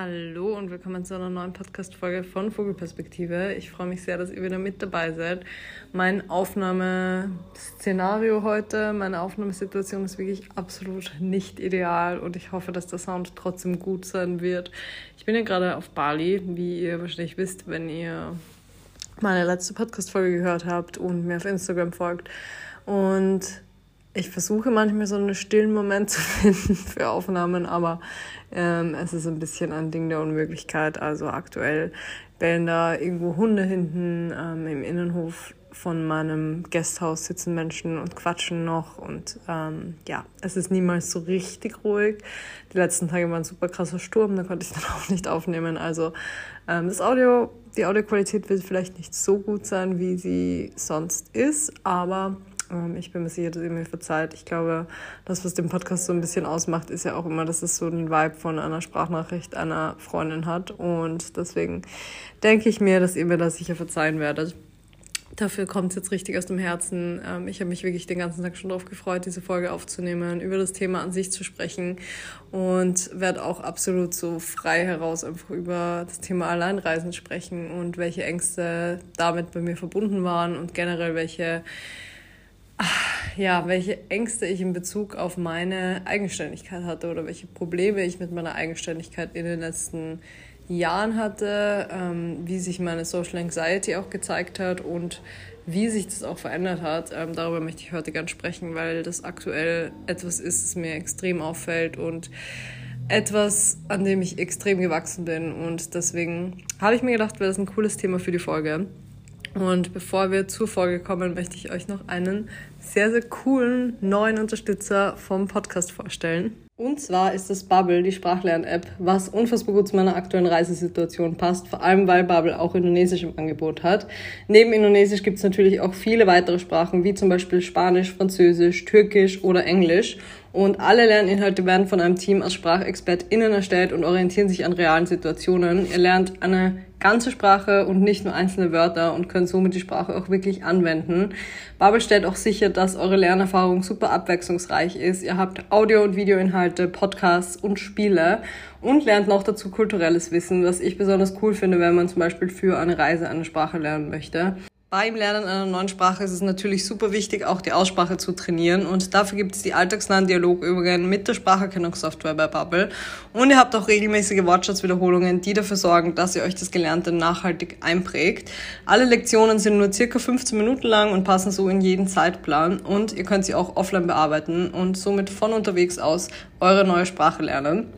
Hallo und willkommen zu einer neuen Podcast-Folge von Vogelperspektive. Ich freue mich sehr, dass ihr wieder mit dabei seid. Mein Aufnahmeszenario heute, meine Aufnahmesituation ist wirklich absolut nicht ideal und ich hoffe, dass der Sound trotzdem gut sein wird. Ich bin ja gerade auf Bali, wie ihr wahrscheinlich wisst, wenn ihr meine letzte Podcast-Folge gehört habt und mir auf Instagram folgt. Und ich versuche manchmal so einen stillen Moment zu finden für Aufnahmen, aber ähm, es ist ein bisschen ein Ding der Unmöglichkeit. Also aktuell bellen da irgendwo Hunde hinten ähm, im Innenhof von meinem Gasthaus sitzen Menschen und quatschen noch und ähm, ja, es ist niemals so richtig ruhig. Die letzten Tage waren ein super krasser Sturm, da konnte ich dann auch nicht aufnehmen. Also ähm, das Audio, die Audioqualität wird vielleicht nicht so gut sein, wie sie sonst ist, aber ähm, ich bin mir sicher, dass ihr mir verzeiht. Ich glaube, das, was den Podcast so ein bisschen ausmacht, ist ja auch immer, dass es so einen Vibe von einer Sprachnachricht einer Freundin hat. Und deswegen denke ich mir, dass ihr mir das sicher verzeihen werdet. Dafür kommt es jetzt richtig aus dem Herzen. Ähm, ich habe mich wirklich den ganzen Tag schon darauf gefreut, diese Folge aufzunehmen, über das Thema an sich zu sprechen und werde auch absolut so frei heraus einfach über das Thema Alleinreisen sprechen und welche Ängste damit bei mir verbunden waren und generell welche ja, welche Ängste ich in Bezug auf meine Eigenständigkeit hatte oder welche Probleme ich mit meiner Eigenständigkeit in den letzten Jahren hatte, ähm, wie sich meine Social Anxiety auch gezeigt hat und wie sich das auch verändert hat. Ähm, darüber möchte ich heute ganz sprechen, weil das aktuell etwas ist, das mir extrem auffällt und etwas, an dem ich extrem gewachsen bin. Und deswegen habe ich mir gedacht, wäre das ein cooles Thema für die Folge. Und bevor wir zur Folge kommen, möchte ich euch noch einen sehr, sehr coolen neuen Unterstützer vom Podcast vorstellen. Und zwar ist das Bubble, die Sprachlern-App, was unfassbar gut zu meiner aktuellen Reisesituation passt, vor allem weil Bubble auch Indonesisch im Angebot hat. Neben Indonesisch gibt es natürlich auch viele weitere Sprachen, wie zum Beispiel Spanisch, Französisch, Türkisch oder Englisch. Und alle Lerninhalte werden von einem Team aus SprachexpertInnen erstellt und orientieren sich an realen Situationen. Ihr lernt eine ganze Sprache und nicht nur einzelne Wörter und könnt somit die Sprache auch wirklich anwenden. Bubble stellt auch sicher, dass eure Lernerfahrung super abwechslungsreich ist. Ihr habt Audio- und Videoinhalte, Podcasts und Spiele und lernt noch dazu kulturelles Wissen, was ich besonders cool finde, wenn man zum Beispiel für eine Reise eine Sprache lernen möchte. Beim Lernen einer neuen Sprache ist es natürlich super wichtig, auch die Aussprache zu trainieren. Und dafür gibt es die alltagsnahen Dialogübungen mit der Spracherkennungssoftware bei Bubble. Und ihr habt auch regelmäßige Wortschatzwiederholungen, die dafür sorgen, dass ihr euch das Gelernte nachhaltig einprägt. Alle Lektionen sind nur circa 15 Minuten lang und passen so in jeden Zeitplan. Und ihr könnt sie auch offline bearbeiten und somit von unterwegs aus eure neue Sprache lernen.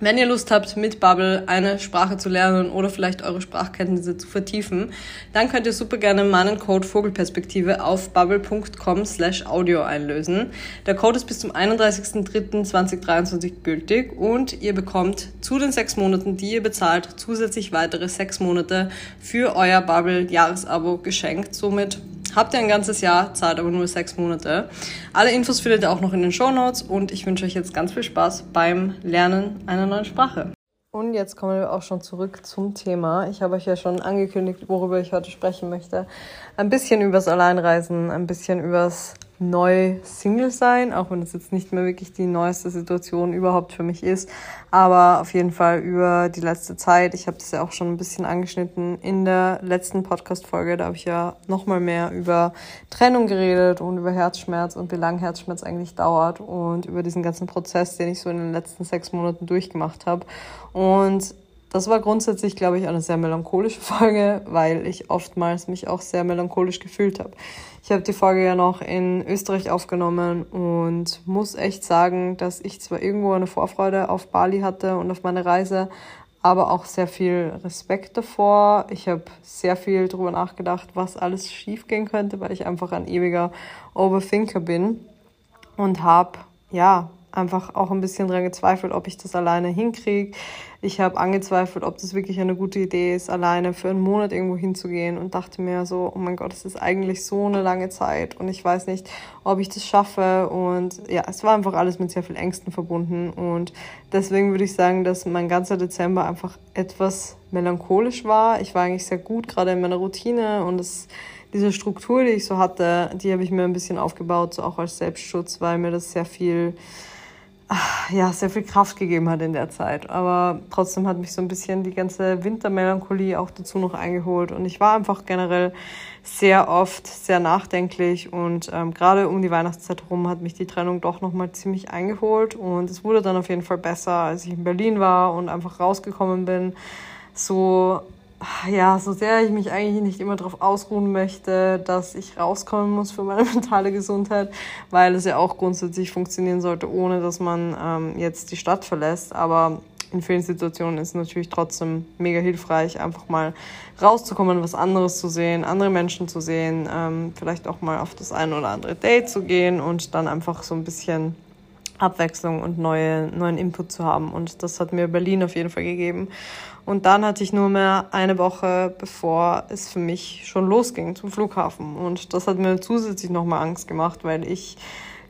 Wenn ihr Lust habt, mit Bubble eine Sprache zu lernen oder vielleicht eure Sprachkenntnisse zu vertiefen, dann könnt ihr super gerne meinen Code Vogelperspektive auf bubble.com slash audio einlösen. Der Code ist bis zum 31.03.2023 gültig und ihr bekommt zu den sechs Monaten, die ihr bezahlt, zusätzlich weitere sechs Monate für euer Bubble Jahresabo geschenkt. Somit Habt ihr ein ganzes Jahr, zahlt aber nur sechs Monate. Alle Infos findet ihr auch noch in den Show Notes und ich wünsche euch jetzt ganz viel Spaß beim Lernen einer neuen Sprache. Und jetzt kommen wir auch schon zurück zum Thema. Ich habe euch ja schon angekündigt, worüber ich heute sprechen möchte. Ein bisschen übers Alleinreisen, ein bisschen übers neu Single sein, auch wenn es jetzt nicht mehr wirklich die neueste Situation überhaupt für mich ist. Aber auf jeden Fall über die letzte Zeit. Ich habe das ja auch schon ein bisschen angeschnitten in der letzten Podcast-Folge. Da habe ich ja nochmal mehr über Trennung geredet und über Herzschmerz und wie lange Herzschmerz eigentlich dauert und über diesen ganzen Prozess, den ich so in den letzten sechs Monaten durchgemacht habe. Und das war grundsätzlich, glaube ich, eine sehr melancholische Folge, weil ich oftmals mich auch sehr melancholisch gefühlt habe. Ich habe die Folge ja noch in Österreich aufgenommen und muss echt sagen, dass ich zwar irgendwo eine Vorfreude auf Bali hatte und auf meine Reise, aber auch sehr viel Respekt davor. Ich habe sehr viel darüber nachgedacht, was alles schiefgehen könnte, weil ich einfach ein ewiger Overthinker bin und habe ja einfach auch ein bisschen dran gezweifelt, ob ich das alleine hinkriege. Ich habe angezweifelt, ob das wirklich eine gute Idee ist, alleine für einen Monat irgendwo hinzugehen und dachte mir so, oh mein Gott, es ist eigentlich so eine lange Zeit und ich weiß nicht, ob ich das schaffe. Und ja, es war einfach alles mit sehr viel Ängsten verbunden und deswegen würde ich sagen, dass mein ganzer Dezember einfach etwas melancholisch war. Ich war eigentlich sehr gut gerade in meiner Routine und es diese Struktur, die ich so hatte, die habe ich mir ein bisschen aufgebaut, so auch als Selbstschutz, weil mir das sehr viel ja, sehr viel Kraft gegeben hat in der Zeit. Aber trotzdem hat mich so ein bisschen die ganze Wintermelancholie auch dazu noch eingeholt. Und ich war einfach generell sehr oft sehr nachdenklich. Und ähm, gerade um die Weihnachtszeit herum hat mich die Trennung doch nochmal ziemlich eingeholt. Und es wurde dann auf jeden Fall besser, als ich in Berlin war und einfach rausgekommen bin. So ja, so sehr ich mich eigentlich nicht immer darauf ausruhen möchte, dass ich rauskommen muss für meine mentale Gesundheit, weil es ja auch grundsätzlich funktionieren sollte, ohne dass man ähm, jetzt die Stadt verlässt. Aber in vielen Situationen ist es natürlich trotzdem mega hilfreich, einfach mal rauszukommen, was anderes zu sehen, andere Menschen zu sehen, ähm, vielleicht auch mal auf das ein oder andere Date zu gehen und dann einfach so ein bisschen Abwechslung und neue, neuen Input zu haben. Und das hat mir Berlin auf jeden Fall gegeben. Und dann hatte ich nur mehr eine Woche, bevor es für mich schon losging zum Flughafen. Und das hat mir zusätzlich nochmal Angst gemacht, weil ich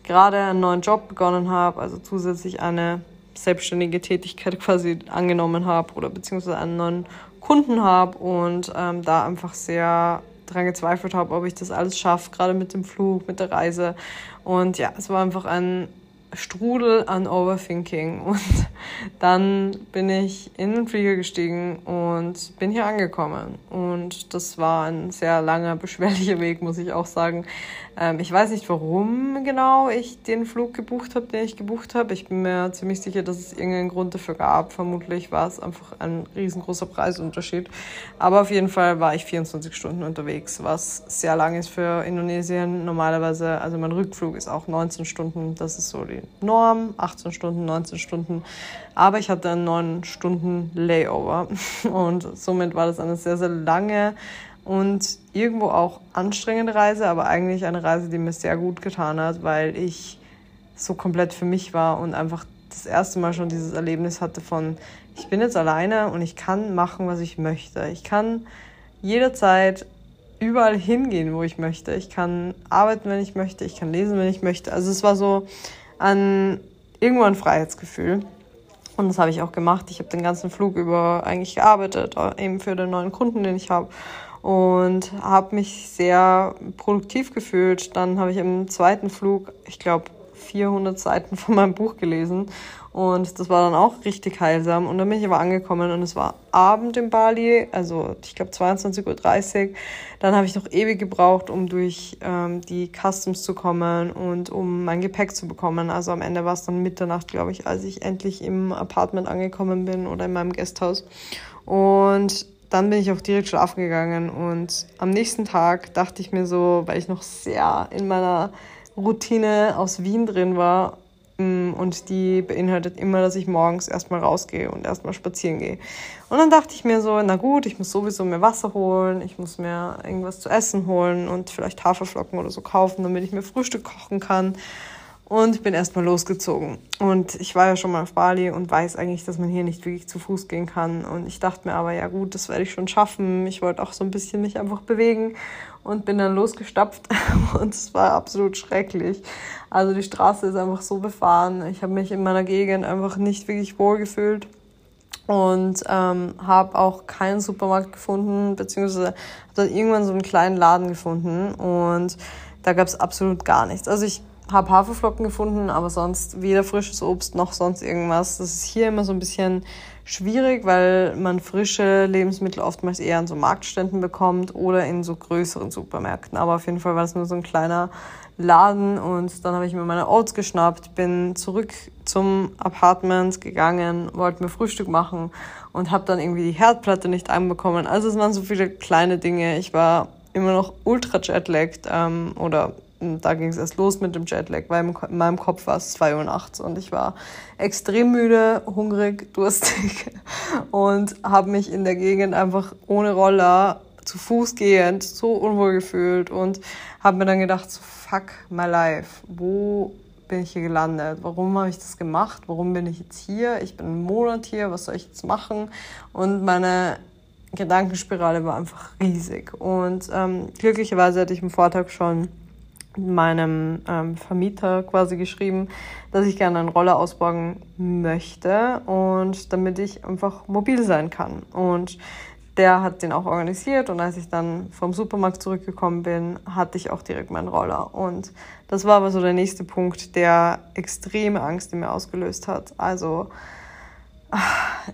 gerade einen neuen Job begonnen habe, also zusätzlich eine selbstständige Tätigkeit quasi angenommen habe oder beziehungsweise einen neuen Kunden habe und ähm, da einfach sehr dran gezweifelt habe, ob ich das alles schaffe, gerade mit dem Flug, mit der Reise. Und ja, es war einfach ein Strudel an Overthinking. Und dann bin ich in den Flieger gestiegen und bin hier angekommen. Und das war ein sehr langer, beschwerlicher Weg, muss ich auch sagen. Ähm, ich weiß nicht, warum genau ich den Flug gebucht habe, den ich gebucht habe. Ich bin mir ziemlich sicher, dass es irgendeinen Grund dafür gab. Vermutlich war es einfach ein riesengroßer Preisunterschied. Aber auf jeden Fall war ich 24 Stunden unterwegs, was sehr lang ist für Indonesien. Normalerweise, also mein Rückflug ist auch 19 Stunden. Das ist so die Norm. 18 Stunden, 19 Stunden. Aber ich hatte einen 9 Stunden Layover. Und somit war das eine sehr, sehr lange und irgendwo auch anstrengende Reise, aber eigentlich eine Reise, die mir sehr gut getan hat, weil ich so komplett für mich war und einfach das erste Mal schon dieses Erlebnis hatte von, ich bin jetzt alleine und ich kann machen, was ich möchte. Ich kann jederzeit überall hingehen, wo ich möchte. Ich kann arbeiten, wenn ich möchte. Ich kann lesen, wenn ich möchte. Also es war so ein irgendwo ein Freiheitsgefühl. Und das habe ich auch gemacht. Ich habe den ganzen Flug über eigentlich gearbeitet, eben für den neuen Kunden, den ich habe und habe mich sehr produktiv gefühlt. Dann habe ich im zweiten Flug, ich glaube, 400 Seiten von meinem Buch gelesen und das war dann auch richtig heilsam. Und dann bin ich aber angekommen und es war Abend in Bali, also ich glaube 22.30 Uhr. Dann habe ich noch ewig gebraucht, um durch ähm, die Customs zu kommen und um mein Gepäck zu bekommen. Also am Ende war es dann Mitternacht, glaube ich, als ich endlich im Apartment angekommen bin oder in meinem Gasthaus. Und dann bin ich auch direkt schlafen gegangen und am nächsten Tag dachte ich mir so, weil ich noch sehr in meiner Routine aus Wien drin war und die beinhaltet immer, dass ich morgens erstmal rausgehe und erstmal spazieren gehe. Und dann dachte ich mir so, na gut, ich muss sowieso mir Wasser holen, ich muss mir irgendwas zu essen holen und vielleicht Haferflocken oder so kaufen, damit ich mir Frühstück kochen kann und bin erstmal losgezogen. Und ich war ja schon mal auf Bali und weiß eigentlich, dass man hier nicht wirklich zu Fuß gehen kann. Und ich dachte mir aber, ja gut, das werde ich schon schaffen. Ich wollte auch so ein bisschen mich einfach bewegen und bin dann losgestapft und es war absolut schrecklich. Also die Straße ist einfach so befahren. Ich habe mich in meiner Gegend einfach nicht wirklich wohl gefühlt und ähm, habe auch keinen Supermarkt gefunden, beziehungsweise habe dann irgendwann so einen kleinen Laden gefunden und da gab es absolut gar nichts. Also ich habe Haferflocken gefunden, aber sonst weder frisches Obst noch sonst irgendwas. Das ist hier immer so ein bisschen schwierig, weil man frische Lebensmittel oftmals eher an so Marktständen bekommt oder in so größeren Supermärkten. Aber auf jeden Fall war das nur so ein kleiner Laden und dann habe ich mir meine Oats geschnappt, bin zurück zum Apartment gegangen, wollte mir Frühstück machen und habe dann irgendwie die Herdplatte nicht anbekommen. Also es waren so viele kleine Dinge. Ich war immer noch ultra jetlagged ähm, oder da ging es erst los mit dem Jetlag, weil in meinem Kopf war es 2 Uhr nachts und ich war extrem müde, hungrig, durstig und habe mich in der Gegend einfach ohne Roller zu Fuß gehend so unwohl gefühlt und habe mir dann gedacht, so, fuck my life, wo bin ich hier gelandet? Warum habe ich das gemacht? Warum bin ich jetzt hier? Ich bin einen Monat hier, was soll ich jetzt machen? Und meine Gedankenspirale war einfach riesig. Und ähm, glücklicherweise hatte ich am Vortag schon meinem ähm, Vermieter quasi geschrieben, dass ich gerne einen Roller ausborgen möchte und damit ich einfach mobil sein kann. Und der hat den auch organisiert und als ich dann vom Supermarkt zurückgekommen bin, hatte ich auch direkt meinen Roller. Und das war aber so der nächste Punkt, der extreme Angst in mir ausgelöst hat. Also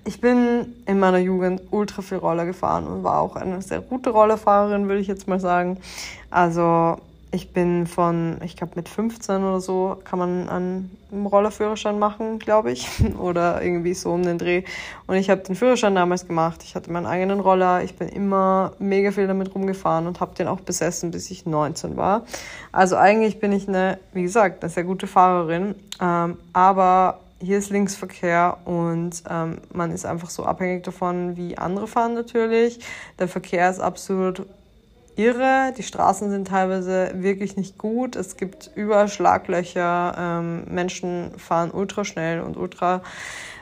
ich bin in meiner Jugend ultra viel Roller gefahren und war auch eine sehr gute Rollerfahrerin, würde ich jetzt mal sagen. Also ich bin von, ich glaube mit 15 oder so kann man einen Rollerführerschein machen, glaube ich, oder irgendwie so um den Dreh. Und ich habe den Führerschein damals gemacht. Ich hatte meinen eigenen Roller. Ich bin immer mega viel damit rumgefahren und habe den auch besessen, bis ich 19 war. Also eigentlich bin ich eine, wie gesagt, eine sehr gute Fahrerin. Ähm, aber hier ist Linksverkehr und ähm, man ist einfach so abhängig davon, wie andere fahren natürlich. Der Verkehr ist absolut irre. Die Straßen sind teilweise wirklich nicht gut. Es gibt überall Schlaglöcher. Ähm, Menschen fahren ultra schnell und ultra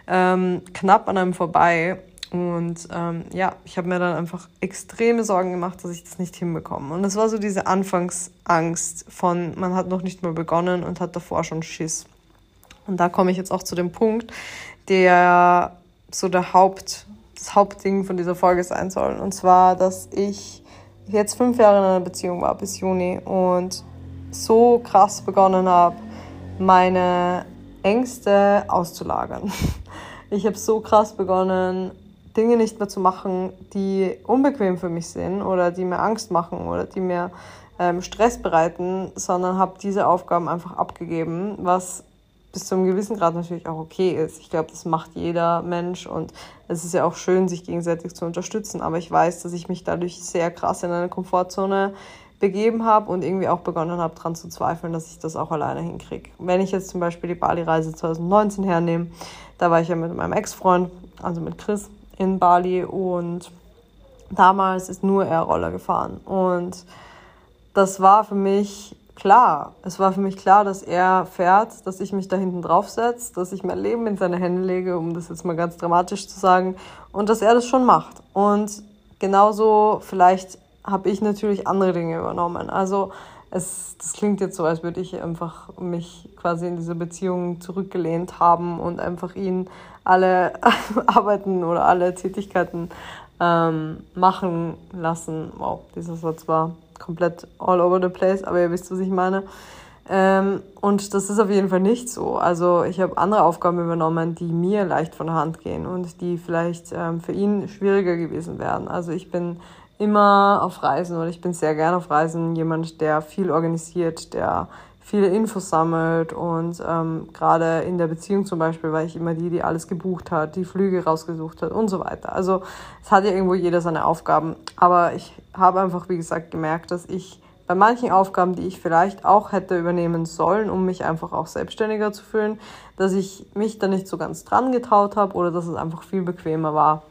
ähm, knapp an einem vorbei. Und ähm, ja, ich habe mir dann einfach extreme Sorgen gemacht, dass ich das nicht hinbekomme. Und es war so diese Anfangsangst von, man hat noch nicht mal begonnen und hat davor schon Schiss. Und da komme ich jetzt auch zu dem Punkt, der so der Haupt, das Hauptding von dieser Folge sein soll. Und zwar, dass ich jetzt fünf Jahre in einer Beziehung war bis Juni und so krass begonnen habe, meine Ängste auszulagern. Ich habe so krass begonnen, Dinge nicht mehr zu machen, die unbequem für mich sind oder die mir Angst machen oder die mir ähm, Stress bereiten, sondern habe diese Aufgaben einfach abgegeben, was bis zu einem gewissen Grad natürlich auch okay ist. Ich glaube, das macht jeder Mensch und es ist ja auch schön, sich gegenseitig zu unterstützen. Aber ich weiß, dass ich mich dadurch sehr krass in eine Komfortzone begeben habe und irgendwie auch begonnen habe, daran zu zweifeln, dass ich das auch alleine hinkriege. Wenn ich jetzt zum Beispiel die Bali-Reise 2019 hernehme, da war ich ja mit meinem Ex-Freund, also mit Chris, in Bali und damals ist nur er Roller gefahren. Und das war für mich klar. Es war für mich klar, dass er fährt, dass ich mich da hinten drauf setze, dass ich mein Leben in seine Hände lege, um das jetzt mal ganz dramatisch zu sagen, und dass er das schon macht. Und genauso vielleicht habe ich natürlich andere Dinge übernommen. Also es, das klingt jetzt so, als würde ich einfach mich quasi in diese Beziehung zurückgelehnt haben und einfach ihn alle Arbeiten oder alle Tätigkeiten ähm, machen lassen. Wow, dieser Satz war komplett all over the place, aber ihr wisst, was ich meine. Ähm, und das ist auf jeden Fall nicht so. Also ich habe andere Aufgaben übernommen, die mir leicht von der Hand gehen und die vielleicht ähm, für ihn schwieriger gewesen wären. Also ich bin immer auf Reisen oder ich bin sehr gerne auf Reisen jemand, der viel organisiert, der viele Infos sammelt und ähm, gerade in der Beziehung zum Beispiel war ich immer die, die alles gebucht hat, die Flüge rausgesucht hat und so weiter. Also es hat ja irgendwo jeder seine Aufgaben, aber ich habe einfach, wie gesagt, gemerkt, dass ich bei manchen Aufgaben, die ich vielleicht auch hätte übernehmen sollen, um mich einfach auch selbstständiger zu fühlen, dass ich mich da nicht so ganz dran getraut habe oder dass es einfach viel bequemer war,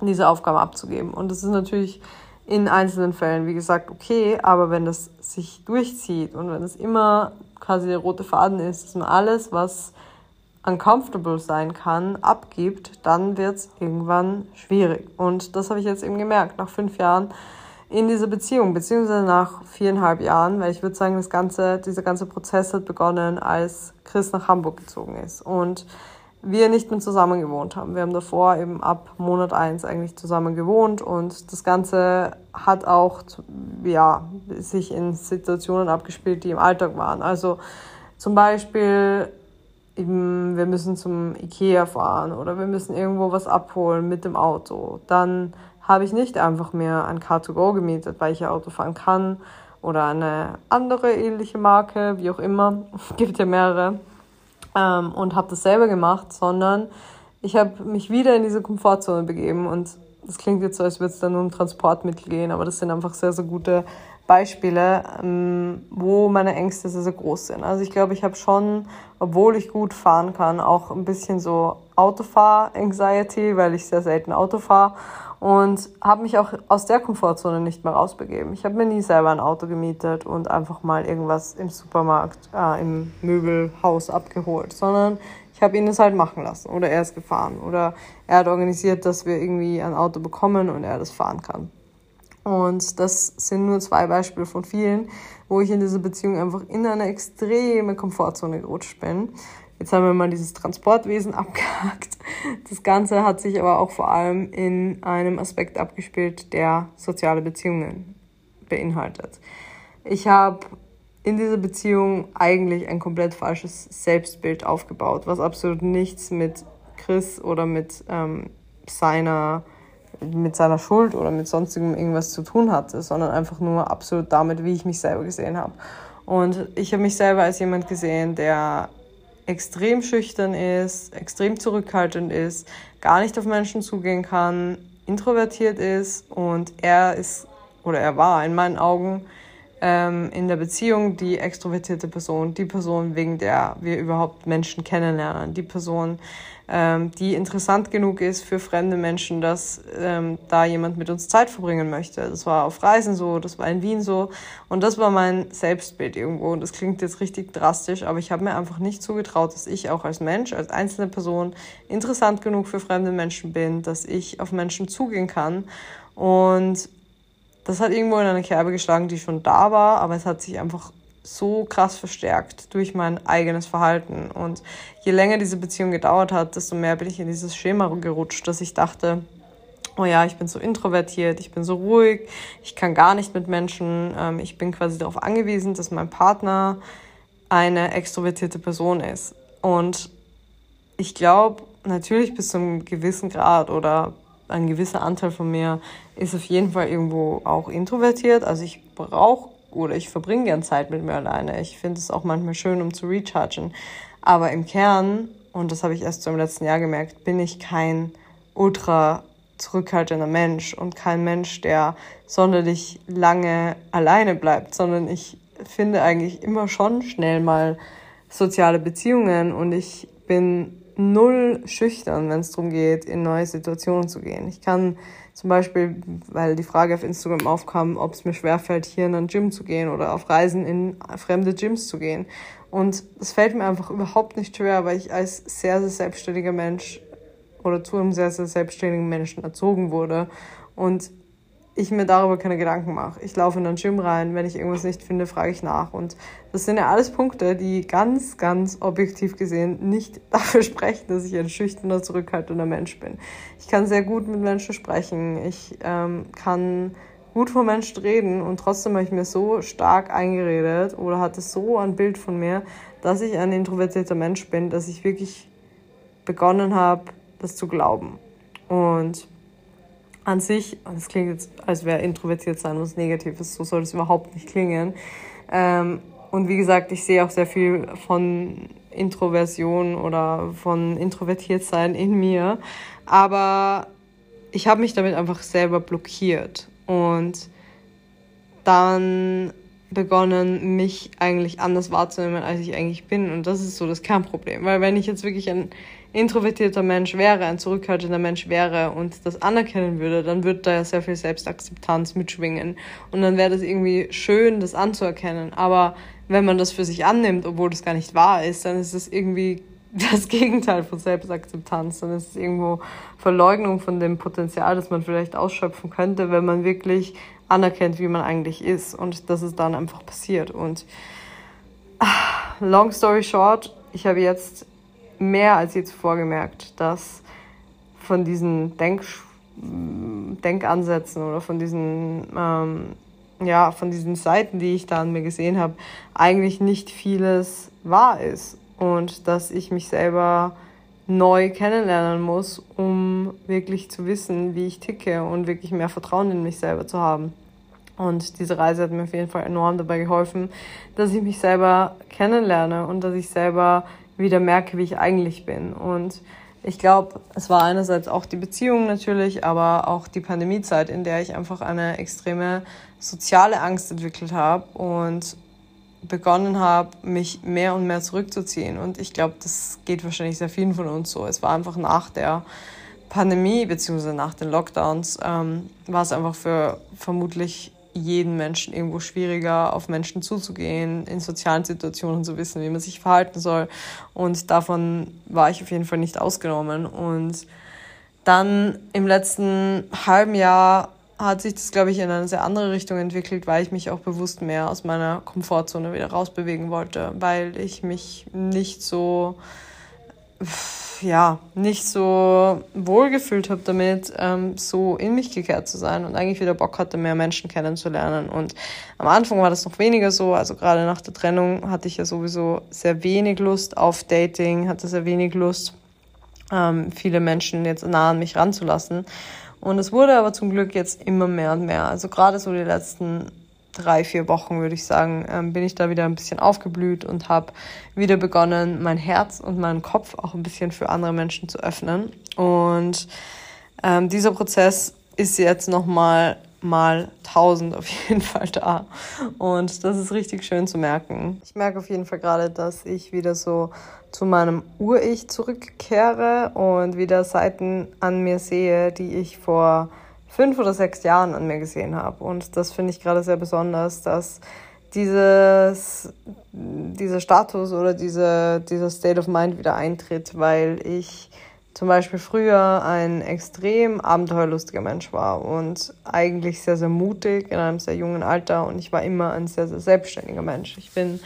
diese Aufgaben abzugeben. Und das ist natürlich in einzelnen Fällen, wie gesagt, okay, aber wenn das sich durchzieht und wenn es immer quasi der rote Faden ist, dass man alles, was uncomfortable sein kann, abgibt, dann wird es irgendwann schwierig. Und das habe ich jetzt eben gemerkt, nach fünf Jahren in dieser Beziehung, beziehungsweise nach viereinhalb Jahren, weil ich würde sagen, das ganze, dieser ganze Prozess hat begonnen, als Chris nach Hamburg gezogen ist. Und wir nicht mehr zusammen gewohnt haben. Wir haben davor eben ab Monat eins eigentlich zusammen gewohnt und das Ganze hat auch ja, sich in Situationen abgespielt, die im Alltag waren. Also zum Beispiel eben, wir müssen zum Ikea fahren oder wir müssen irgendwo was abholen mit dem Auto. Dann habe ich nicht einfach mehr ein Car2Go gemietet, weil ich ja Auto fahren kann oder eine andere ähnliche Marke, wie auch immer. Es gibt ja mehrere ähm, und habe das selber gemacht, sondern ich habe mich wieder in diese Komfortzone begeben und das klingt jetzt so, als würde es dann um Transportmittel gehen, aber das sind einfach sehr, sehr gute Beispiele, ähm, wo meine Ängste sehr, sehr groß sind. Also ich glaube, ich habe schon, obwohl ich gut fahren kann, auch ein bisschen so Autofahr-Anxiety, weil ich sehr selten Auto fahre und habe mich auch aus der Komfortzone nicht mehr rausbegeben. Ich habe mir nie selber ein Auto gemietet und einfach mal irgendwas im Supermarkt, äh, im Möbelhaus abgeholt, sondern ich habe ihn das halt machen lassen oder er ist gefahren oder er hat organisiert, dass wir irgendwie ein Auto bekommen und er das fahren kann. Und das sind nur zwei Beispiele von vielen, wo ich in dieser Beziehung einfach in eine extreme Komfortzone gerutscht bin, Jetzt haben wir mal dieses Transportwesen abgehakt. Das Ganze hat sich aber auch vor allem in einem Aspekt abgespielt, der soziale Beziehungen beinhaltet. Ich habe in dieser Beziehung eigentlich ein komplett falsches Selbstbild aufgebaut, was absolut nichts mit Chris oder mit ähm, seiner mit seiner Schuld oder mit sonstigem irgendwas zu tun hatte, sondern einfach nur absolut damit, wie ich mich selber gesehen habe. Und ich habe mich selber als jemand gesehen, der extrem schüchtern ist, extrem zurückhaltend ist, gar nicht auf Menschen zugehen kann, introvertiert ist und er ist oder er war in meinen Augen ähm, in der Beziehung die extrovertierte Person, die Person, wegen der wir überhaupt Menschen kennenlernen, die Person, ähm, die interessant genug ist für fremde Menschen, dass ähm, da jemand mit uns Zeit verbringen möchte. Das war auf Reisen so, das war in Wien so und das war mein Selbstbild irgendwo. Und das klingt jetzt richtig drastisch, aber ich habe mir einfach nicht zugetraut, dass ich auch als Mensch, als einzelne Person interessant genug für fremde Menschen bin, dass ich auf Menschen zugehen kann. Und das hat irgendwo in eine Kerbe geschlagen, die schon da war, aber es hat sich einfach so krass verstärkt durch mein eigenes Verhalten. Und je länger diese Beziehung gedauert hat, desto mehr bin ich in dieses Schema gerutscht, dass ich dachte, oh ja, ich bin so introvertiert, ich bin so ruhig, ich kann gar nicht mit Menschen, ähm, ich bin quasi darauf angewiesen, dass mein Partner eine extrovertierte Person ist. Und ich glaube, natürlich bis zu einem gewissen Grad oder ein gewisser Anteil von mir ist auf jeden Fall irgendwo auch introvertiert. Also ich brauche oder ich verbringe gern Zeit mit mir alleine. Ich finde es auch manchmal schön, um zu rechargen. Aber im Kern, und das habe ich erst so im letzten Jahr gemerkt, bin ich kein ultra zurückhaltender Mensch und kein Mensch, der sonderlich lange alleine bleibt, sondern ich finde eigentlich immer schon schnell mal soziale Beziehungen und ich bin null schüchtern, wenn es darum geht, in neue Situationen zu gehen. Ich kann zum Beispiel, weil die Frage auf Instagram aufkam, ob es mir schwerfällt, hier in ein Gym zu gehen oder auf Reisen in fremde Gyms zu gehen. Und es fällt mir einfach überhaupt nicht schwer, weil ich als sehr, sehr selbstständiger Mensch oder zu einem sehr, sehr selbstständigen Menschen erzogen wurde. Und ich mir darüber keine Gedanken mache. Ich laufe in ein Gym rein, wenn ich irgendwas nicht finde, frage ich nach. Und das sind ja alles Punkte, die ganz, ganz objektiv gesehen nicht dafür sprechen, dass ich ein schüchterner, zurückhaltender Mensch bin. Ich kann sehr gut mit Menschen sprechen. Ich ähm, kann gut vor Menschen reden und trotzdem habe ich mir so stark eingeredet oder hatte so ein Bild von mir, dass ich ein introvertierter Mensch bin, dass ich wirklich begonnen habe, das zu glauben. Und an sich, es klingt jetzt, als wäre introvertiert sein was Negatives, so soll es überhaupt nicht klingen. Ähm, und wie gesagt, ich sehe auch sehr viel von Introversion oder von introvertiert sein in mir. Aber ich habe mich damit einfach selber blockiert und dann begonnen, mich eigentlich anders wahrzunehmen, als ich eigentlich bin. Und das ist so das Kernproblem. Weil wenn ich jetzt wirklich ein introvertierter Mensch wäre, ein zurückhaltender Mensch wäre und das anerkennen würde, dann würde da ja sehr viel Selbstakzeptanz mitschwingen. Und dann wäre das irgendwie schön, das anzuerkennen. Aber wenn man das für sich annimmt, obwohl das gar nicht wahr ist, dann ist es irgendwie das Gegenteil von Selbstakzeptanz. Dann ist es irgendwo Verleugnung von dem Potenzial, das man vielleicht ausschöpfen könnte, wenn man wirklich anerkennt, wie man eigentlich ist. Und das ist dann einfach passiert. Und ah, long story short, ich habe jetzt mehr als je zuvor gemerkt, dass von diesen Denk Denkansätzen oder von diesen, ähm, ja, von diesen Seiten, die ich da an mir gesehen habe, eigentlich nicht vieles wahr ist und dass ich mich selber neu kennenlernen muss, um wirklich zu wissen, wie ich ticke und wirklich mehr Vertrauen in mich selber zu haben. Und diese Reise hat mir auf jeden Fall enorm dabei geholfen, dass ich mich selber kennenlerne und dass ich selber wieder merke, wie ich eigentlich bin. Und ich glaube, es war einerseits auch die Beziehung natürlich, aber auch die Pandemiezeit, in der ich einfach eine extreme soziale Angst entwickelt habe und begonnen habe, mich mehr und mehr zurückzuziehen. Und ich glaube, das geht wahrscheinlich sehr vielen von uns so. Es war einfach nach der Pandemie beziehungsweise nach den Lockdowns ähm, war es einfach für vermutlich jeden Menschen irgendwo schwieriger, auf Menschen zuzugehen, in sozialen Situationen zu wissen, wie man sich verhalten soll. Und davon war ich auf jeden Fall nicht ausgenommen. Und dann im letzten halben Jahr hat sich das, glaube ich, in eine sehr andere Richtung entwickelt, weil ich mich auch bewusst mehr aus meiner Komfortzone wieder rausbewegen wollte, weil ich mich nicht so ja, nicht so wohl gefühlt habe damit, ähm, so in mich gekehrt zu sein und eigentlich wieder Bock hatte, mehr Menschen kennenzulernen. Und am Anfang war das noch weniger so. Also gerade nach der Trennung hatte ich ja sowieso sehr wenig Lust auf Dating, hatte sehr wenig Lust, ähm, viele Menschen jetzt nah an mich ranzulassen. Und es wurde aber zum Glück jetzt immer mehr und mehr. Also gerade so die letzten drei, vier Wochen, würde ich sagen, ähm, bin ich da wieder ein bisschen aufgeblüht und habe wieder begonnen, mein Herz und meinen Kopf auch ein bisschen für andere Menschen zu öffnen. Und ähm, dieser Prozess ist jetzt nochmal mal tausend auf jeden Fall da. Und das ist richtig schön zu merken. Ich merke auf jeden Fall gerade, dass ich wieder so zu meinem Ur-Ich zurückkehre und wieder Seiten an mir sehe, die ich vor fünf oder sechs Jahren an mir gesehen habe. Und das finde ich gerade sehr besonders, dass dieses, dieser Status oder diese, dieser State of Mind wieder eintritt, weil ich zum Beispiel früher ein extrem abenteuerlustiger Mensch war und eigentlich sehr, sehr mutig in einem sehr jungen Alter und ich war immer ein sehr, sehr selbstständiger Mensch. Ich bin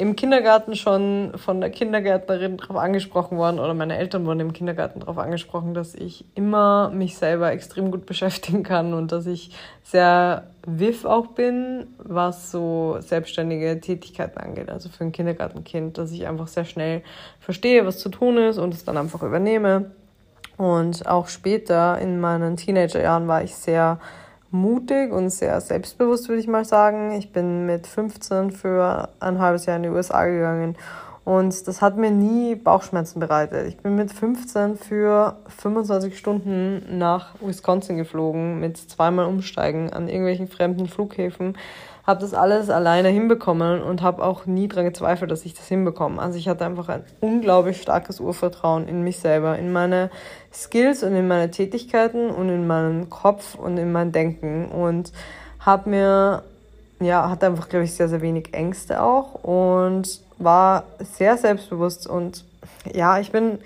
im Kindergarten schon von der Kindergärtnerin darauf angesprochen worden oder meine Eltern wurden im Kindergarten darauf angesprochen, dass ich immer mich selber extrem gut beschäftigen kann und dass ich sehr wiff auch bin, was so selbstständige Tätigkeiten angeht. Also für ein Kindergartenkind, dass ich einfach sehr schnell verstehe, was zu tun ist und es dann einfach übernehme. Und auch später in meinen Teenagerjahren war ich sehr mutig und sehr selbstbewusst, würde ich mal sagen. Ich bin mit 15 für ein halbes Jahr in die USA gegangen und das hat mir nie Bauchschmerzen bereitet. Ich bin mit 15 für 25 Stunden nach Wisconsin geflogen, mit zweimal Umsteigen an irgendwelchen fremden Flughäfen habe das alles alleine hinbekommen und habe auch nie daran gezweifelt, dass ich das hinbekomme. Also ich hatte einfach ein unglaublich starkes Urvertrauen in mich selber, in meine Skills und in meine Tätigkeiten und in meinen Kopf und in mein Denken und habe mir, ja, hatte einfach, glaube ich, sehr, sehr wenig Ängste auch und war sehr selbstbewusst und ja, ich bin,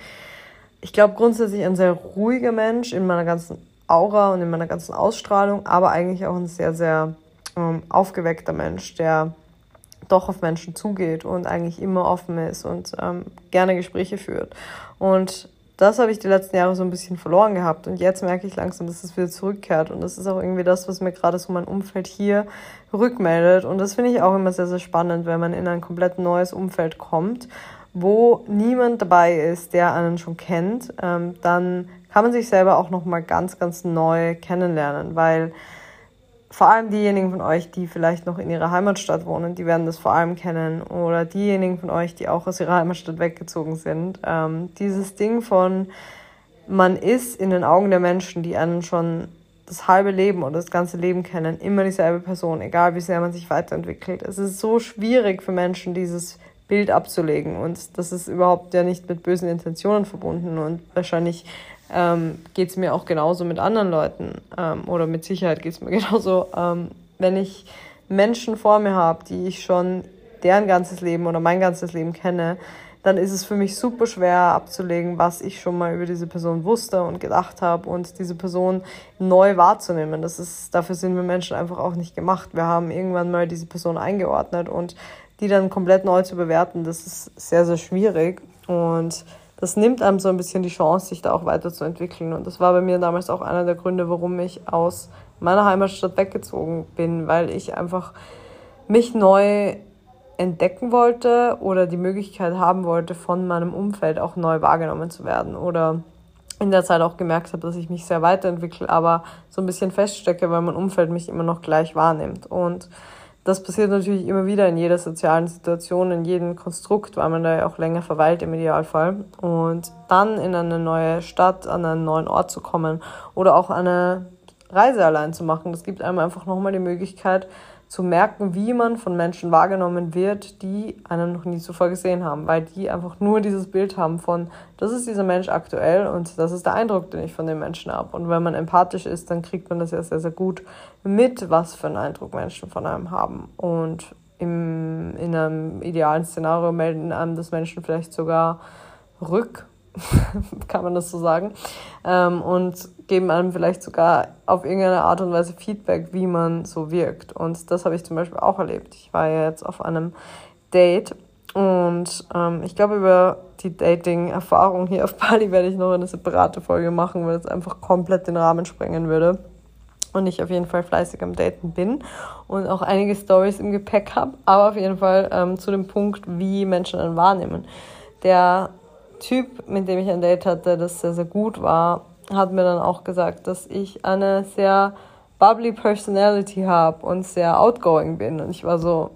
ich glaube grundsätzlich ein sehr ruhiger Mensch in meiner ganzen Aura und in meiner ganzen Ausstrahlung, aber eigentlich auch ein sehr, sehr ähm, aufgeweckter Mensch, der doch auf Menschen zugeht und eigentlich immer offen ist und ähm, gerne Gespräche führt. Und das habe ich die letzten Jahre so ein bisschen verloren gehabt. Und jetzt merke ich langsam, dass es wieder zurückkehrt. Und das ist auch irgendwie das, was mir gerade so mein Umfeld hier rückmeldet. Und das finde ich auch immer sehr, sehr spannend, wenn man in ein komplett neues Umfeld kommt, wo niemand dabei ist, der einen schon kennt. Ähm, dann kann man sich selber auch nochmal ganz, ganz neu kennenlernen, weil vor allem diejenigen von euch, die vielleicht noch in ihrer Heimatstadt wohnen, die werden das vor allem kennen. Oder diejenigen von euch, die auch aus ihrer Heimatstadt weggezogen sind. Ähm, dieses Ding von, man ist in den Augen der Menschen, die einen schon das halbe Leben oder das ganze Leben kennen, immer dieselbe Person, egal wie sehr man sich weiterentwickelt. Es ist so schwierig für Menschen, dieses Bild abzulegen. Und das ist überhaupt ja nicht mit bösen Intentionen verbunden. Und wahrscheinlich ähm, geht es mir auch genauso mit anderen Leuten ähm, oder mit Sicherheit geht es mir genauso, ähm, wenn ich Menschen vor mir habe, die ich schon deren ganzes Leben oder mein ganzes Leben kenne, dann ist es für mich super schwer abzulegen, was ich schon mal über diese Person wusste und gedacht habe und diese Person neu wahrzunehmen. Das ist, dafür sind wir Menschen einfach auch nicht gemacht. Wir haben irgendwann mal diese Person eingeordnet und die dann komplett neu zu bewerten, das ist sehr, sehr schwierig. Und das nimmt einem so ein bisschen die Chance, sich da auch weiterzuentwickeln. Und das war bei mir damals auch einer der Gründe, warum ich aus meiner Heimatstadt weggezogen bin, weil ich einfach mich neu entdecken wollte oder die Möglichkeit haben wollte, von meinem Umfeld auch neu wahrgenommen zu werden oder in der Zeit auch gemerkt habe, dass ich mich sehr weiterentwickle, aber so ein bisschen feststecke, weil mein Umfeld mich immer noch gleich wahrnimmt. Und das passiert natürlich immer wieder in jeder sozialen Situation, in jedem Konstrukt, weil man da ja auch länger verweilt im Idealfall. Und dann in eine neue Stadt, an einen neuen Ort zu kommen oder auch eine Reise allein zu machen, das gibt einem einfach nochmal die Möglichkeit, zu merken, wie man von Menschen wahrgenommen wird, die einen noch nie zuvor gesehen haben, weil die einfach nur dieses Bild haben von, das ist dieser Mensch aktuell und das ist der Eindruck, den ich von dem Menschen habe. Und wenn man empathisch ist, dann kriegt man das ja sehr, sehr gut mit, was für einen Eindruck Menschen von einem haben. Und im, in einem idealen Szenario melden einem das Menschen vielleicht sogar rück, kann man das so sagen, ähm, und geben einem vielleicht sogar auf irgendeine Art und Weise Feedback, wie man so wirkt. Und das habe ich zum Beispiel auch erlebt. Ich war ja jetzt auf einem Date Und ähm, ich glaube, über die Dating-Erfahrung hier auf Bali werde ich noch eine separate Folge machen, weil es einfach komplett den Rahmen sprengen würde. Und ich auf jeden Fall fleißig am Daten bin und auch einige Stories im Gepäck habe. Aber auf jeden Fall ähm, zu dem Punkt, wie Menschen dann wahrnehmen. Der Typ, mit dem ich ein Date hatte, das sehr, sehr gut war, hat mir dann auch gesagt, dass ich eine sehr bubbly Personality habe und sehr outgoing bin. Und ich war so,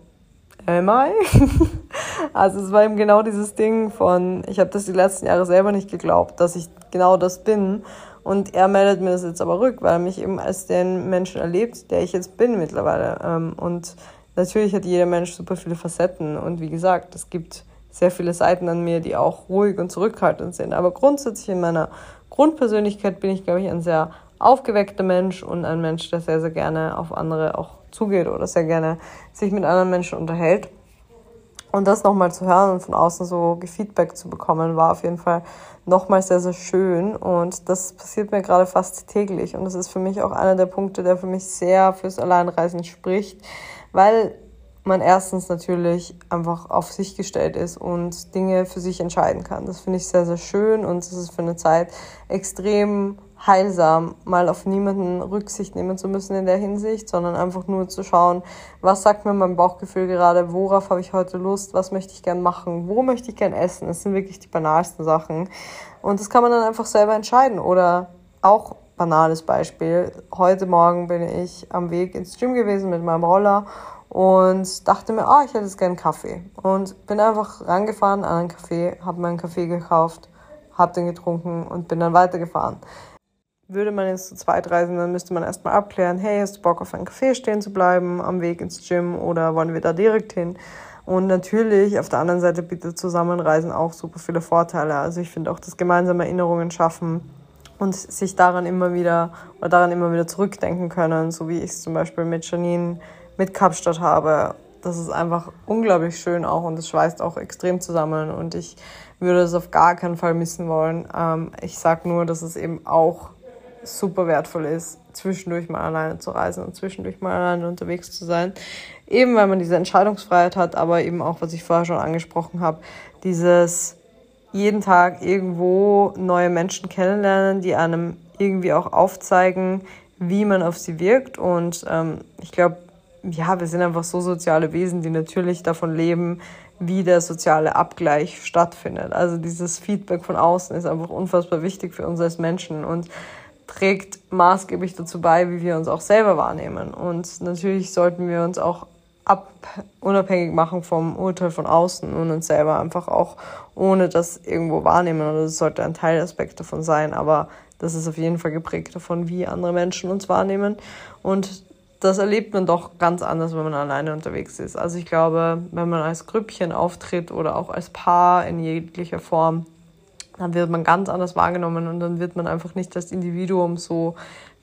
am I? also es war eben genau dieses Ding von, ich habe das die letzten Jahre selber nicht geglaubt, dass ich genau das bin. Und er meldet mir das jetzt aber rück, weil er mich eben als den Menschen erlebt, der ich jetzt bin mittlerweile. Ähm, und natürlich hat jeder Mensch super viele Facetten. Und wie gesagt, es gibt sehr viele Seiten an mir, die auch ruhig und zurückhaltend sind. Aber grundsätzlich in meiner Grundpersönlichkeit bin ich, glaube ich, ein sehr aufgeweckter Mensch und ein Mensch, der sehr, sehr gerne auf andere auch zugeht oder sehr gerne sich mit anderen Menschen unterhält. Und das nochmal zu hören und von außen so Feedback zu bekommen, war auf jeden Fall nochmal sehr, sehr schön. Und das passiert mir gerade fast täglich. Und das ist für mich auch einer der Punkte, der für mich sehr fürs Alleinreisen spricht, weil man erstens natürlich einfach auf sich gestellt ist und Dinge für sich entscheiden kann. Das finde ich sehr, sehr schön und es ist für eine Zeit extrem heilsam, mal auf niemanden Rücksicht nehmen zu müssen in der Hinsicht, sondern einfach nur zu schauen, was sagt mir mein Bauchgefühl gerade, worauf habe ich heute Lust, was möchte ich gern machen, wo möchte ich gern essen. Das sind wirklich die banalsten Sachen. Und das kann man dann einfach selber entscheiden. Oder auch banales Beispiel. Heute Morgen bin ich am Weg ins Gym gewesen mit meinem Roller und dachte mir, ah, ich hätte jetzt gerne Kaffee. Und bin einfach rangefahren an einen Kaffee, habe mir einen Kaffee gekauft, habe den getrunken und bin dann weitergefahren. Würde man jetzt zu zweit reisen, dann müsste man erstmal abklären, hey, hast du Bock auf einen Kaffee stehen zu bleiben am Weg ins Gym oder wollen wir da direkt hin? Und natürlich, auf der anderen Seite bietet Zusammenreisen auch super viele Vorteile. Also ich finde auch das gemeinsame Erinnerungen schaffen und sich daran immer wieder oder daran immer wieder zurückdenken können, so wie ich es zum Beispiel mit Janine mit Kapstadt habe. Das ist einfach unglaublich schön auch und es schweißt auch extrem zusammen und ich würde es auf gar keinen Fall missen wollen. Ähm, ich sage nur, dass es eben auch super wertvoll ist, zwischendurch mal alleine zu reisen und zwischendurch mal alleine unterwegs zu sein. Eben weil man diese Entscheidungsfreiheit hat, aber eben auch, was ich vorher schon angesprochen habe, dieses jeden Tag irgendwo neue Menschen kennenlernen, die einem irgendwie auch aufzeigen, wie man auf sie wirkt. Und ähm, ich glaube, ja, wir sind einfach so soziale Wesen, die natürlich davon leben, wie der soziale Abgleich stattfindet. Also dieses Feedback von außen ist einfach unfassbar wichtig für uns als Menschen und trägt maßgeblich dazu bei, wie wir uns auch selber wahrnehmen. Und natürlich sollten wir uns auch ab, unabhängig machen vom Urteil von außen und uns selber einfach auch ohne das irgendwo wahrnehmen. Oder das sollte ein Teilaspekt davon sein, aber das ist auf jeden Fall geprägt davon, wie andere Menschen uns wahrnehmen. Und das erlebt man doch ganz anders, wenn man alleine unterwegs ist. Also ich glaube, wenn man als Grüppchen auftritt oder auch als Paar in jeglicher Form, dann wird man ganz anders wahrgenommen und dann wird man einfach nicht als Individuum so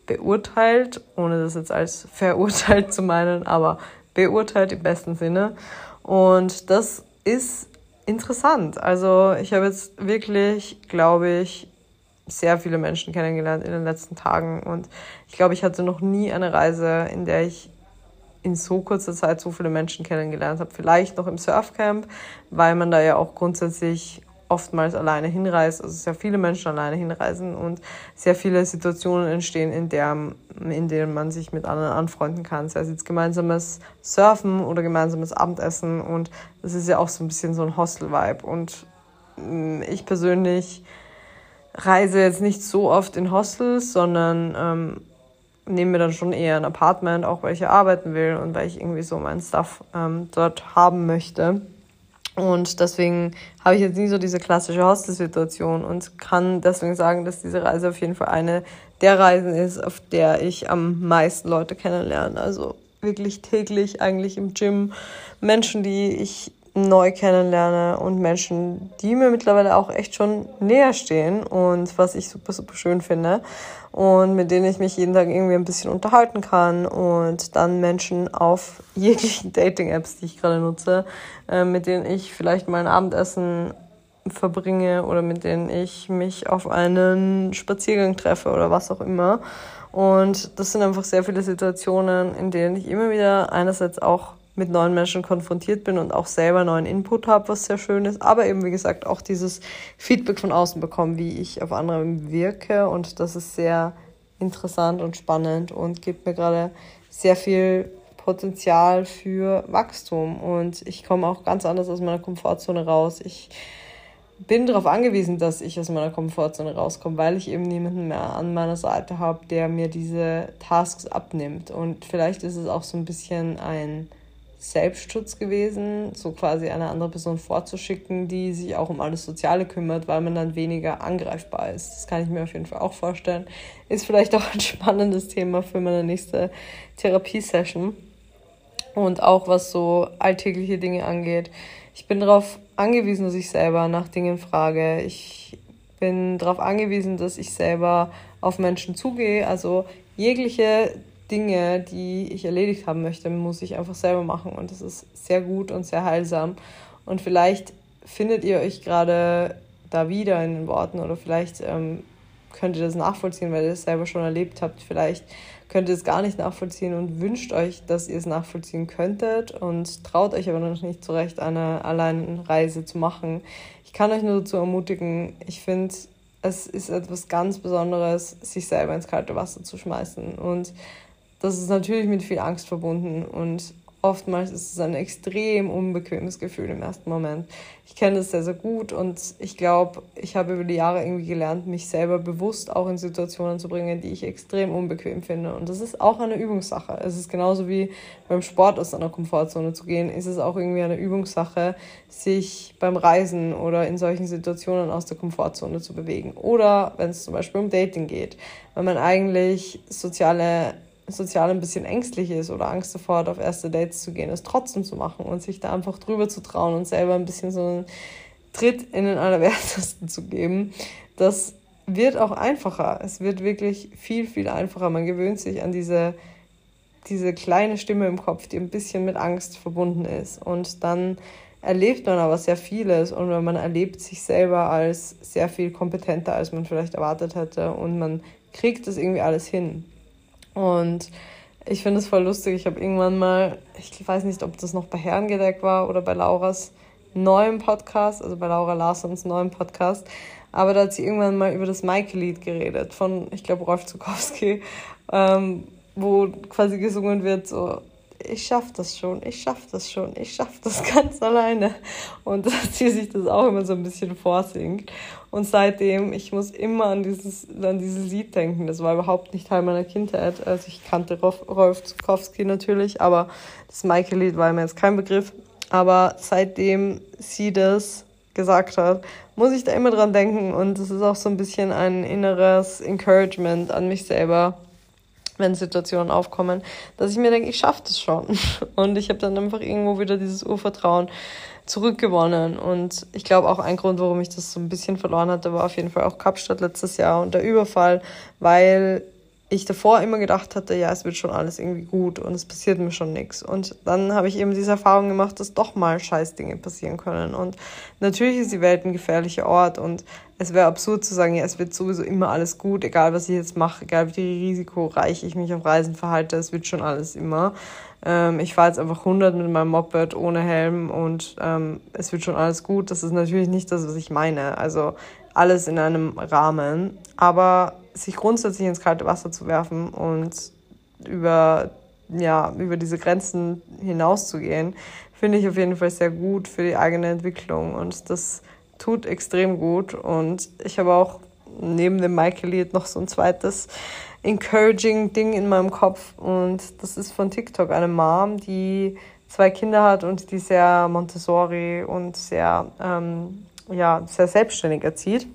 beurteilt, ohne das jetzt als verurteilt zu meinen, aber beurteilt im besten Sinne. Und das ist interessant. Also ich habe jetzt wirklich, glaube ich, sehr viele Menschen kennengelernt in den letzten Tagen. Und ich glaube, ich hatte noch nie eine Reise, in der ich in so kurzer Zeit so viele Menschen kennengelernt habe. Vielleicht noch im Surfcamp, weil man da ja auch grundsätzlich oftmals alleine hinreist, also sehr viele Menschen alleine hinreisen und sehr viele Situationen entstehen, in, der, in denen man sich mit anderen anfreunden kann, sei es jetzt gemeinsames Surfen oder gemeinsames Abendessen. Und das ist ja auch so ein bisschen so ein Hostel-Vibe. Und mm, ich persönlich reise jetzt nicht so oft in Hostels, sondern ähm, nehme mir dann schon eher ein Apartment, auch weil ich hier arbeiten will und weil ich irgendwie so mein Stuff ähm, dort haben möchte. Und deswegen habe ich jetzt nie so diese klassische Hostelsituation und kann deswegen sagen, dass diese Reise auf jeden Fall eine der Reisen ist, auf der ich am meisten Leute kennenlerne. Also wirklich täglich eigentlich im Gym Menschen, die ich neu kennenlerne und Menschen, die mir mittlerweile auch echt schon näher stehen und was ich super, super schön finde und mit denen ich mich jeden Tag irgendwie ein bisschen unterhalten kann und dann Menschen auf jeglichen Dating-Apps, die ich gerade nutze, äh, mit denen ich vielleicht mal ein Abendessen verbringe oder mit denen ich mich auf einen Spaziergang treffe oder was auch immer. Und das sind einfach sehr viele Situationen, in denen ich immer wieder einerseits auch mit neuen Menschen konfrontiert bin und auch selber neuen Input habe, was sehr schön ist. Aber eben, wie gesagt, auch dieses Feedback von außen bekommen, wie ich auf andere wirke. Und das ist sehr interessant und spannend und gibt mir gerade sehr viel Potenzial für Wachstum. Und ich komme auch ganz anders aus meiner Komfortzone raus. Ich bin darauf angewiesen, dass ich aus meiner Komfortzone rauskomme, weil ich eben niemanden mehr an meiner Seite habe, der mir diese Tasks abnimmt. Und vielleicht ist es auch so ein bisschen ein Selbstschutz gewesen, so quasi eine andere Person vorzuschicken, die sich auch um alles Soziale kümmert, weil man dann weniger angreifbar ist. Das kann ich mir auf jeden Fall auch vorstellen. Ist vielleicht auch ein spannendes Thema für meine nächste Therapiesession. Und auch was so alltägliche Dinge angeht. Ich bin darauf angewiesen, dass ich selber nach Dingen frage. Ich bin darauf angewiesen, dass ich selber auf Menschen zugehe. Also jegliche Dinge, die ich erledigt haben möchte, muss ich einfach selber machen. Und das ist sehr gut und sehr heilsam. Und vielleicht findet ihr euch gerade da wieder in den Worten oder vielleicht ähm, könnt ihr das nachvollziehen, weil ihr es selber schon erlebt habt. Vielleicht könnt ihr es gar nicht nachvollziehen und wünscht euch, dass ihr es nachvollziehen könntet und traut euch aber noch nicht zurecht, eine Alleinreise zu machen. Ich kann euch nur dazu ermutigen, ich finde, es ist etwas ganz Besonderes, sich selber ins kalte Wasser zu schmeißen. Und das ist natürlich mit viel Angst verbunden und oftmals ist es ein extrem unbequemes Gefühl im ersten Moment. Ich kenne das sehr, sehr gut und ich glaube, ich habe über die Jahre irgendwie gelernt, mich selber bewusst auch in Situationen zu bringen, die ich extrem unbequem finde. Und das ist auch eine Übungssache. Es ist genauso wie beim Sport aus einer Komfortzone zu gehen, ist es auch irgendwie eine Übungssache, sich beim Reisen oder in solchen Situationen aus der Komfortzone zu bewegen. Oder wenn es zum Beispiel um Dating geht, wenn man eigentlich soziale sozial ein bisschen ängstlich ist oder Angst davor hat, auf erste Dates zu gehen, es trotzdem zu machen und sich da einfach drüber zu trauen und selber ein bisschen so einen Tritt in den Allerwertesten zu geben, das wird auch einfacher. Es wird wirklich viel, viel einfacher. Man gewöhnt sich an diese, diese kleine Stimme im Kopf, die ein bisschen mit Angst verbunden ist. Und dann erlebt man aber sehr vieles und man erlebt sich selber als sehr viel kompetenter, als man vielleicht erwartet hätte und man kriegt das irgendwie alles hin. Und ich finde es voll lustig. Ich habe irgendwann mal, ich weiß nicht, ob das noch bei Herrengedeck war oder bei Lauras neuem Podcast, also bei Laura Larsons neuem Podcast. Aber da hat sie irgendwann mal über das Michael-Lied geredet von, ich glaube, Rolf Zukowski, ähm, wo quasi gesungen wird, so, ich schaff das schon, ich schaff das schon, ich schaff das ganz alleine. Und dass sie sich das auch immer so ein bisschen vorsingt. Und seitdem, ich muss immer an dieses, an dieses Lied denken. Das war überhaupt nicht Teil meiner Kindheit. Also ich kannte Rolf, Rolf Zukowski natürlich, aber das Michael-Lied war mir jetzt kein Begriff. Aber seitdem sie das gesagt hat, muss ich da immer dran denken. Und das ist auch so ein bisschen ein inneres Encouragement an mich selber, wenn Situationen aufkommen, dass ich mir denke, ich schaffe das schon. Und ich habe dann einfach irgendwo wieder dieses Urvertrauen zurückgewonnen. Und ich glaube auch ein Grund, warum ich das so ein bisschen verloren hatte, war auf jeden Fall auch Kapstadt letztes Jahr und der Überfall, weil ich davor immer gedacht hatte, ja, es wird schon alles irgendwie gut und es passiert mir schon nichts. Und dann habe ich eben diese Erfahrung gemacht, dass doch mal Scheißdinge passieren können. Und natürlich ist die Welt ein gefährlicher Ort und es wäre absurd zu sagen, ja, es wird sowieso immer alles gut, egal was ich jetzt mache, egal wie risikoreich ich mich auf Reisen verhalte, es wird schon alles immer. Ähm, ich fahre jetzt einfach 100 mit meinem Moped ohne Helm und ähm, es wird schon alles gut. Das ist natürlich nicht das, was ich meine. Also alles in einem Rahmen. Aber sich grundsätzlich ins kalte Wasser zu werfen und über, ja, über diese Grenzen hinauszugehen, finde ich auf jeden Fall sehr gut für die eigene Entwicklung. Und das tut extrem gut. Und ich habe auch neben dem Michael-Lied noch so ein zweites encouraging Ding in meinem Kopf. Und das ist von TikTok, eine Mom, die zwei Kinder hat und die sehr Montessori und sehr, ähm, ja, sehr selbstständig erzieht.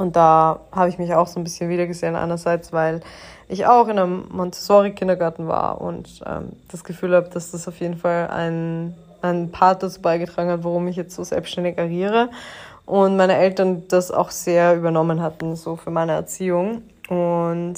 Und da habe ich mich auch so ein bisschen wiedergesehen, einerseits, weil ich auch in einem Montessori-Kindergarten war und ähm, das Gefühl habe, dass das auf jeden Fall ein, ein Part dazu beigetragen hat, warum ich jetzt so selbstständig agiere. Und meine Eltern das auch sehr übernommen hatten, so für meine Erziehung. Und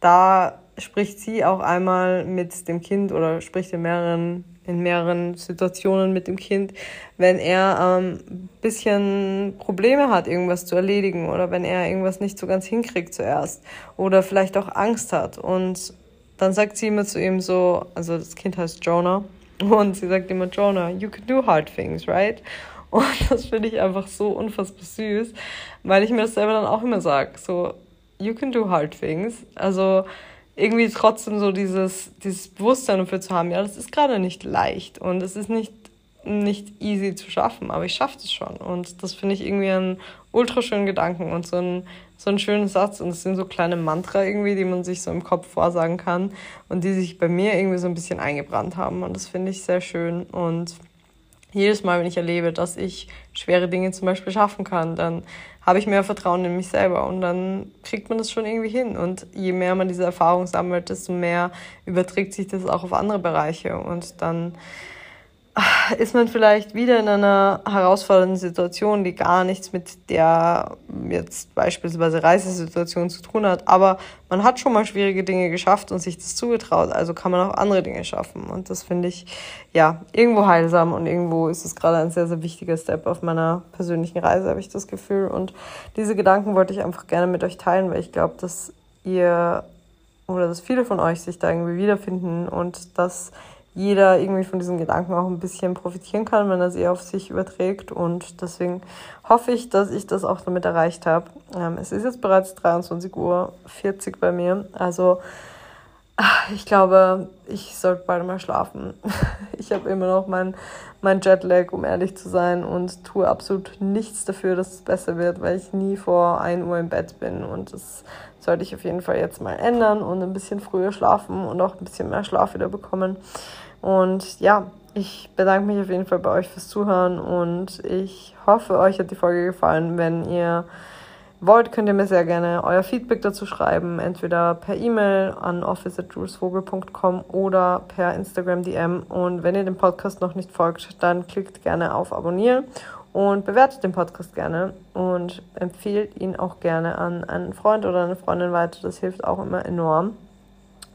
da spricht sie auch einmal mit dem Kind oder spricht in mehreren in mehreren Situationen mit dem Kind, wenn er ein ähm, bisschen Probleme hat, irgendwas zu erledigen oder wenn er irgendwas nicht so ganz hinkriegt zuerst oder vielleicht auch Angst hat. Und dann sagt sie immer zu ihm so, also das Kind heißt Jonah, Und sie sagt immer, Jonah, you can do hard things, right? Und das finde ich einfach so unfassbar süß, weil ich mir das selber dann auch immer sage, so, you can do hard things. Also irgendwie trotzdem so dieses, dieses Bewusstsein dafür zu haben, ja, das ist gerade nicht leicht und es ist nicht, nicht easy zu schaffen, aber ich schaffe es schon. Und das finde ich irgendwie einen ultra schönen Gedanken und so ein, so ein schöner Satz. Und es sind so kleine Mantra irgendwie, die man sich so im Kopf vorsagen kann und die sich bei mir irgendwie so ein bisschen eingebrannt haben. Und das finde ich sehr schön. Und jedes Mal, wenn ich erlebe, dass ich schwere Dinge zum Beispiel schaffen kann, dann habe ich mehr Vertrauen in mich selber und dann kriegt man das schon irgendwie hin. Und je mehr man diese Erfahrung sammelt, desto mehr überträgt sich das auch auf andere Bereiche und dann ist man vielleicht wieder in einer herausfordernden Situation, die gar nichts mit der jetzt beispielsweise Reisesituation zu tun hat. Aber man hat schon mal schwierige Dinge geschafft und sich das zugetraut. Also kann man auch andere Dinge schaffen. Und das finde ich ja irgendwo heilsam und irgendwo ist es gerade ein sehr, sehr wichtiger Step auf meiner persönlichen Reise, habe ich das Gefühl. Und diese Gedanken wollte ich einfach gerne mit euch teilen, weil ich glaube, dass ihr oder dass viele von euch sich da irgendwie wiederfinden und dass jeder irgendwie von diesen Gedanken auch ein bisschen profitieren kann, wenn er sie auf sich überträgt. Und deswegen hoffe ich, dass ich das auch damit erreicht habe. Ähm, es ist jetzt bereits 23.40 Uhr bei mir. Also ich glaube, ich sollte bald mal schlafen. Ich habe immer noch mein, mein Jetlag, um ehrlich zu sein, und tue absolut nichts dafür, dass es besser wird, weil ich nie vor 1 Uhr im Bett bin. Und das sollte ich auf jeden Fall jetzt mal ändern und ein bisschen früher schlafen und auch ein bisschen mehr Schlaf wieder bekommen. Und ja, ich bedanke mich auf jeden Fall bei euch fürs Zuhören und ich hoffe, euch hat die Folge gefallen. Wenn ihr wollt, könnt ihr mir sehr gerne euer Feedback dazu schreiben, entweder per E-Mail an office.julesvogel.com oder per Instagram DM. Und wenn ihr dem Podcast noch nicht folgt, dann klickt gerne auf Abonnieren und bewertet den Podcast gerne und empfehlt ihn auch gerne an einen Freund oder eine Freundin weiter. Das hilft auch immer enorm.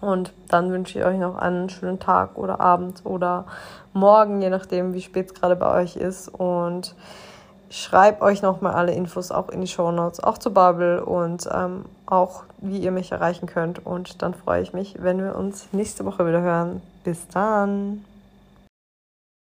Und dann wünsche ich euch noch einen schönen Tag oder Abend oder morgen, je nachdem, wie spät es gerade bei euch ist. Und schreibe euch nochmal alle Infos auch in die Show Notes, auch zu Bubble und ähm, auch, wie ihr mich erreichen könnt. Und dann freue ich mich, wenn wir uns nächste Woche wieder hören. Bis dann!